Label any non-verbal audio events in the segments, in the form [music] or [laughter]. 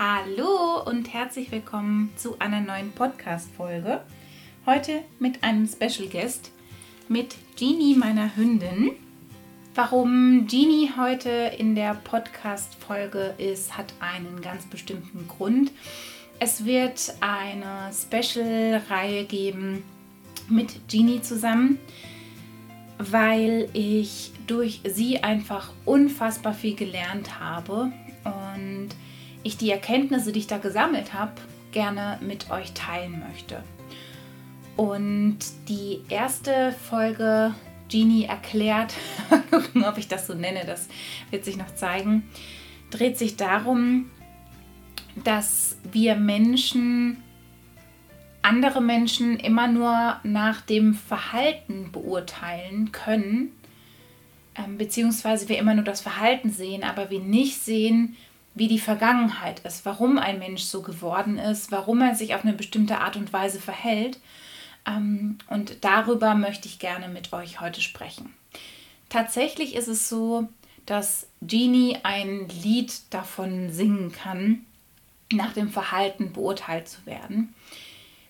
Hallo und herzlich willkommen zu einer neuen Podcast-Folge. Heute mit einem Special Guest, mit Jeannie, meiner Hündin. Warum Jeannie heute in der Podcast-Folge ist, hat einen ganz bestimmten Grund. Es wird eine Special-Reihe geben mit Jeannie zusammen, weil ich durch sie einfach unfassbar viel gelernt habe und ich die Erkenntnisse, die ich da gesammelt habe, gerne mit euch teilen möchte. Und die erste Folge Genie erklärt, [laughs] ob ich das so nenne, das wird sich noch zeigen, dreht sich darum, dass wir Menschen andere Menschen immer nur nach dem Verhalten beurteilen können, ähm, beziehungsweise wir immer nur das Verhalten sehen, aber wir nicht sehen, wie die Vergangenheit ist, warum ein Mensch so geworden ist, warum er sich auf eine bestimmte Art und Weise verhält. Ähm, und darüber möchte ich gerne mit euch heute sprechen. Tatsächlich ist es so, dass Genie ein Lied davon singen kann, nach dem Verhalten beurteilt zu werden.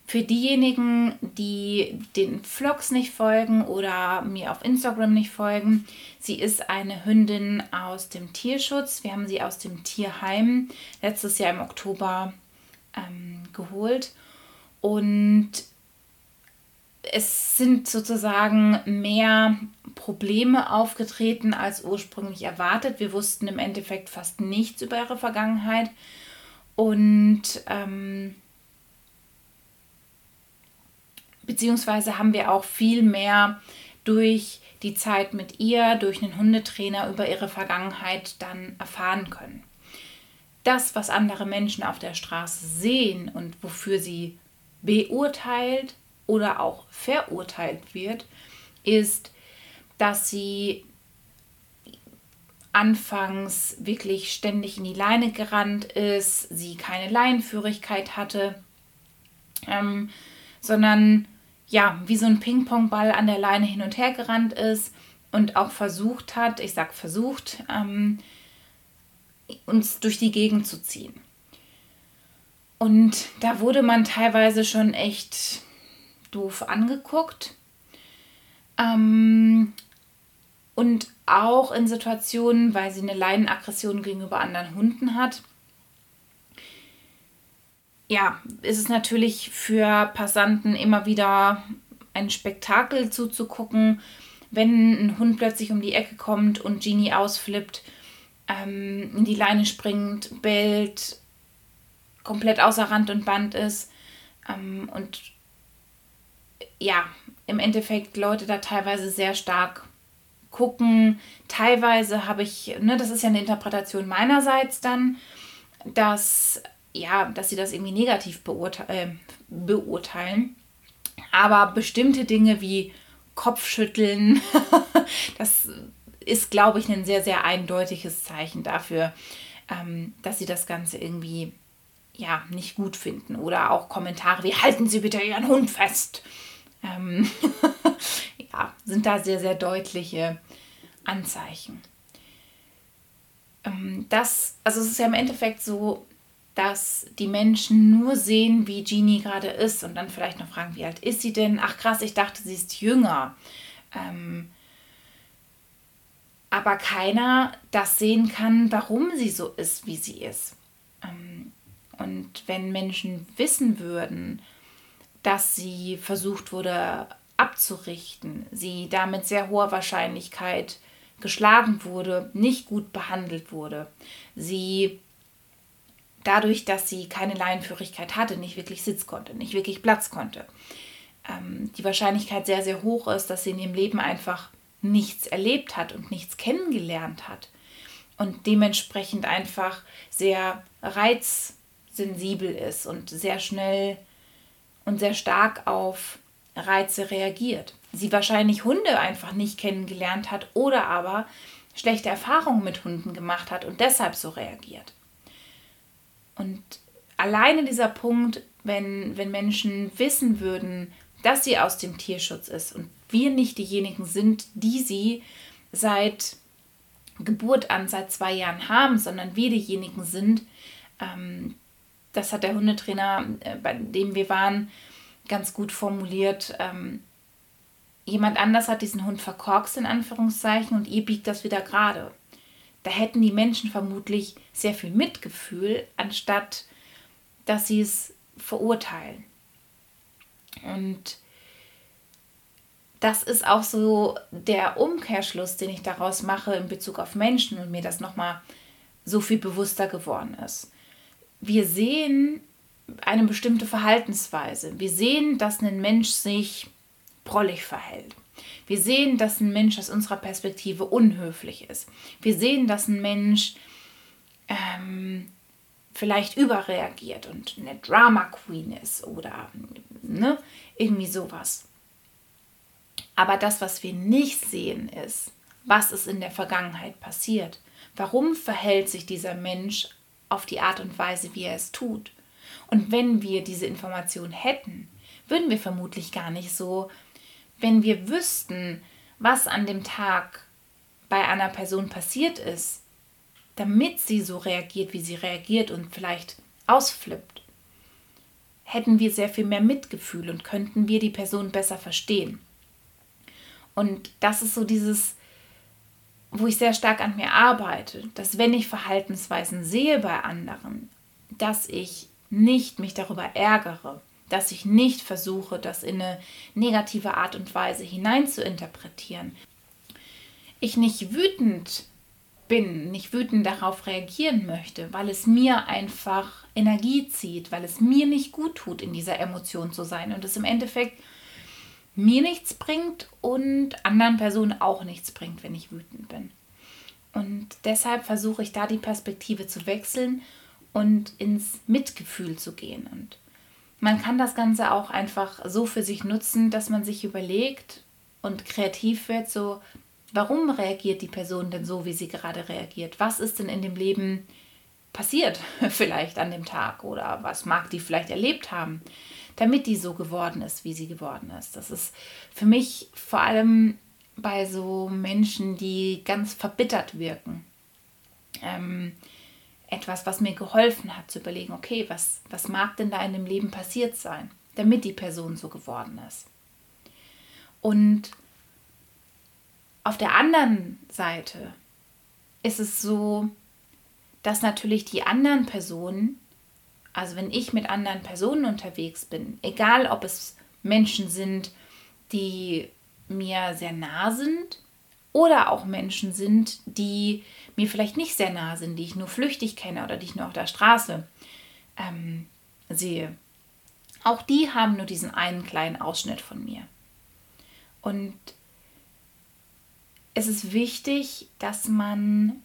Für diejenigen, die den Vlogs nicht folgen oder mir auf Instagram nicht folgen, sie ist eine Hündin aus dem Tierschutz. Wir haben sie aus dem Tierheim letztes Jahr im Oktober ähm, geholt. Und es sind sozusagen mehr Probleme aufgetreten als ursprünglich erwartet. Wir wussten im Endeffekt fast nichts über ihre Vergangenheit. Und ähm, beziehungsweise haben wir auch viel mehr durch die Zeit mit ihr, durch einen Hundetrainer über ihre Vergangenheit dann erfahren können. Das, was andere Menschen auf der Straße sehen und wofür sie beurteilt oder auch verurteilt wird, ist, dass sie anfangs wirklich ständig in die Leine gerannt ist, sie keine Leinenführigkeit hatte, ähm, sondern ja, wie so ein Ping-Pong-Ball an der Leine hin und her gerannt ist und auch versucht hat, ich sag versucht, ähm, uns durch die Gegend zu ziehen. Und da wurde man teilweise schon echt doof angeguckt. Ähm, und auch in Situationen, weil sie eine Leinenaggression gegenüber anderen Hunden hat, ja, ist es natürlich für Passanten immer wieder ein Spektakel zuzugucken, wenn ein Hund plötzlich um die Ecke kommt und Genie ausflippt, ähm, in die Leine springt, bellt, komplett außer Rand und Band ist ähm, und ja, im Endeffekt Leute da teilweise sehr stark gucken. Teilweise habe ich, ne, das ist ja eine Interpretation meinerseits dann, dass ja, dass sie das irgendwie negativ beurte äh, beurteilen. Aber bestimmte Dinge wie Kopfschütteln, [laughs] das ist, glaube ich, ein sehr, sehr eindeutiges Zeichen dafür, ähm, dass sie das Ganze irgendwie ja nicht gut finden. Oder auch Kommentare wie halten Sie bitte Ihren Hund fest. Ähm [laughs] ja, sind da sehr, sehr deutliche Anzeichen. Ähm, das, also es ist ja im Endeffekt so, dass die Menschen nur sehen, wie Jeannie gerade ist und dann vielleicht noch fragen, wie alt ist sie denn? Ach krass, ich dachte, sie ist jünger. Ähm, aber keiner das sehen kann, warum sie so ist, wie sie ist. Ähm, und wenn Menschen wissen würden, dass sie versucht wurde abzurichten, sie damit sehr hoher Wahrscheinlichkeit geschlagen wurde, nicht gut behandelt wurde, sie dadurch, dass sie keine Leinenführigkeit hatte, nicht wirklich Sitz konnte, nicht wirklich Platz konnte, ähm, die Wahrscheinlichkeit sehr, sehr hoch ist, dass sie in ihrem Leben einfach nichts erlebt hat und nichts kennengelernt hat und dementsprechend einfach sehr reizsensibel ist und sehr schnell und sehr stark auf Reize reagiert. Sie wahrscheinlich Hunde einfach nicht kennengelernt hat oder aber schlechte Erfahrungen mit Hunden gemacht hat und deshalb so reagiert. Und alleine dieser Punkt, wenn, wenn Menschen wissen würden, dass sie aus dem Tierschutz ist und wir nicht diejenigen sind, die sie seit Geburt an, seit zwei Jahren haben, sondern wir diejenigen sind, Ähm, das hat der Hundetrainer, äh, bei dem wir waren, ganz gut formuliert. Ähm, jemand anders hat diesen Hund verkorkst, in Anführungszeichen, und ihr biegt das wieder gerade. Da hätten die Menschen vermutlich sehr viel Mitgefühl, anstatt dass sie es verurteilen. Und das ist auch so der Umkehrschluss, den ich daraus mache in Bezug auf Menschen und mir das nochmal so viel bewusster geworden ist. Wir sehen eine bestimmte Verhaltensweise. Wir sehen, dass ein Mensch sich prollig verhält. Wir sehen, dass ein Mensch aus unserer Perspektive unhöflich ist. Wir sehen, dass ein Mensch ähm, vielleicht überreagiert und eine Drama Queen ist oder ne, irgendwie sowas. Aber das, was wir nicht sehen, ist, was ist in der Vergangenheit passiert. Warum verhält sich dieser Mensch auf die Art und Weise, wie er es tut? Und wenn wir diese Information hätten, würden wir vermutlich gar nicht so, wenn wir wüssten, was an dem Tag bei einer Person passiert ist, damit sie so reagiert, wie sie reagiert und vielleicht ausflippt, hätten wir sehr viel mehr Mitgefühl und könnten wir die Person besser verstehen. Und das ist so dieses, wo ich sehr stark an mir arbeite, dass wenn ich Verhaltensweisen sehe bei anderen, dass ich nicht mich darüber ärgere, dass ich nicht versuche, das in eine negative Art und Weise hinein zu interpretieren. Ich nicht wütend bin, nicht wütend darauf reagieren möchte, weil es mir einfach Energie zieht, weil es mir nicht gut tut, in dieser Emotion zu sein und es im Endeffekt mir nichts bringt und anderen Personen auch nichts bringt, wenn ich wütend bin. Und deshalb versuche ich da die Perspektive zu wechseln und ins Mitgefühl zu gehen. Und man kann das Ganze auch einfach so für sich nutzen, dass man sich überlegt und kreativ wird, so warum reagiert die Person denn so, wie sie gerade reagiert? Was ist denn in dem Leben passiert [laughs] vielleicht an dem Tag oder was mag die vielleicht erlebt haben, damit die so geworden ist, wie sie geworden ist. Das ist für mich vor allem bei so Menschen, die ganz verbittert wirken. Ähm, etwas, was mir geholfen hat zu überlegen, okay, was, was mag denn da in dem Leben passiert sein, damit die Person so geworden ist. Und auf der anderen Seite ist es so, dass natürlich die anderen Personen, also wenn ich mit anderen Personen unterwegs bin, egal ob es Menschen sind, die mir sehr nah sind oder auch Menschen sind, die mir vielleicht nicht sehr nah sind, die ich nur flüchtig kenne oder die ich nur auf der Straße ähm, sehe. Auch die haben nur diesen einen kleinen Ausschnitt von mir. Und es ist wichtig, dass man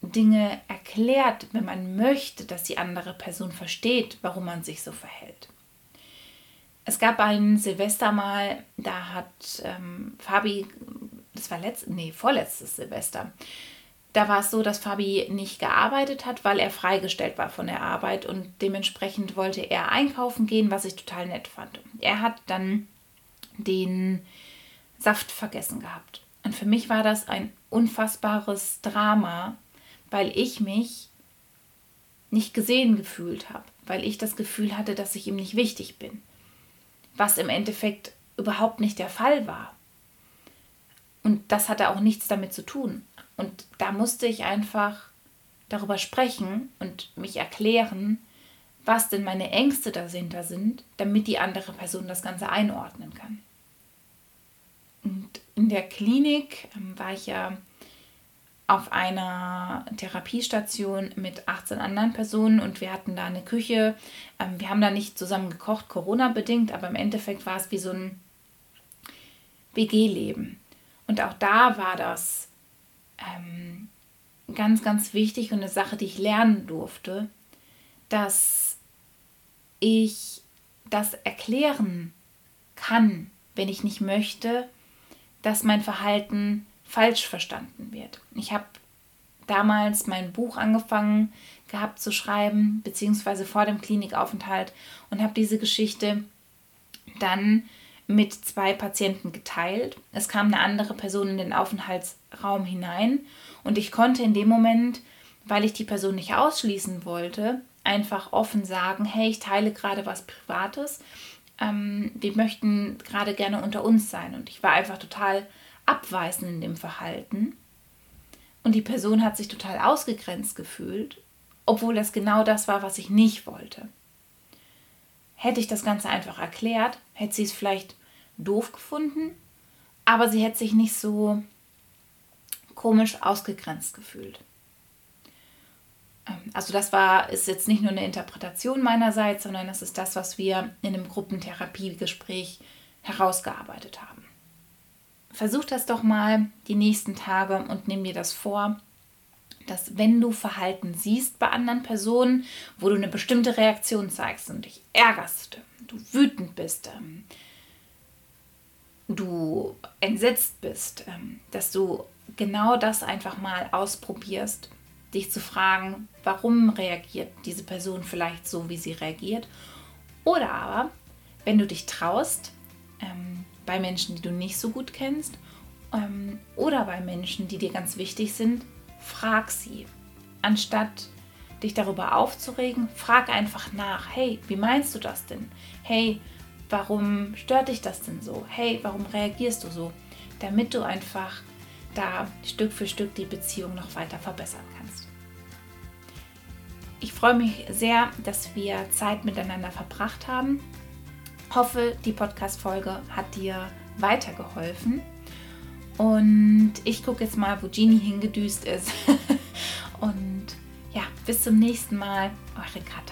Dinge erklärt, wenn man möchte, dass die andere Person versteht, warum man sich so verhält. Es gab ein Silvester mal, da hat ähm, Fabi, das war letzt, nee, vorletztes Silvester, da war es so, dass Fabi nicht gearbeitet hat, weil er freigestellt war von der Arbeit und dementsprechend wollte er einkaufen gehen, was ich total nett fand. Er hat dann den Saft vergessen gehabt. Und für mich war das ein unfassbares Drama, weil ich mich nicht gesehen gefühlt habe, weil ich das Gefühl hatte, dass ich ihm nicht wichtig bin, was im Endeffekt überhaupt nicht der Fall war. Und das hatte auch nichts damit zu tun. Und da musste ich einfach darüber sprechen und mich erklären, was denn meine Ängste dahinter sind, damit die andere Person das Ganze einordnen kann. Und in der Klinik ähm, war ich ja auf einer Therapiestation mit 18 anderen Personen und wir hatten da eine Küche. Ähm, wir haben da nicht zusammen gekocht, Corona-bedingt, aber im Endeffekt war es wie so ein WG-Leben. Und auch da war das ähm, ganz, ganz wichtig und eine Sache, die ich lernen durfte, dass ich das erklären kann, wenn ich nicht möchte, dass mein Verhalten falsch verstanden wird. Ich habe damals mein Buch angefangen gehabt zu schreiben, beziehungsweise vor dem Klinikaufenthalt und habe diese Geschichte dann mit zwei Patienten geteilt. Es kam eine andere Person in den Aufenthaltsraum hinein und ich konnte in dem Moment weil ich die Person nicht ausschließen wollte, einfach offen sagen, hey, ich teile gerade was Privates. Ähm, wir möchten gerade gerne unter uns sein. Und ich war einfach total abweisend in dem Verhalten. Und die Person hat sich total ausgegrenzt gefühlt, obwohl das genau das war, was ich nicht wollte. Hätte ich das Ganze einfach erklärt, hätte sie es vielleicht doof gefunden, aber sie hätte sich nicht so komisch ausgegrenzt gefühlt. Ähm, also das war, ist jetzt nicht nur eine Interpretation meinerseits, sondern das ist das, was wir in einem Gruppentherapiegespräch herausgearbeitet haben. Versuch das doch mal die nächsten Tage und nimm dir das vor, dass wenn du Verhalten siehst bei anderen Personen, wo du eine bestimmte Reaktion zeigst und dich ärgerst, du wütend bist, ähm, du entsetzt bist, ähm, dass du genau das einfach mal ausprobierst, dich zu fragen, warum reagiert diese Person vielleicht so, wie sie reagiert. Oder aber, wenn du dich traust, ähm, bei Menschen, die du nicht so gut kennst, oder bei Menschen, die dir ganz wichtig sind, frag sie. Anstatt dich darüber aufzuregen, frag einfach nach. Hey, wie meinst du das denn? Hey, warum stört dich das denn so? Hey, warum reagierst du so? Damit du einfach da Stück für Stück die Beziehung noch weiter verbessern kannst. Ich freue mich sehr, dass wir Zeit miteinander verbracht haben. Hoffe, die Podcast-Folge hat dir weitergeholfen. Und ich gucke jetzt mal, wo Genie hingedüst ist. [laughs] Und ja, bis zum nächsten Mal. Eure Katha.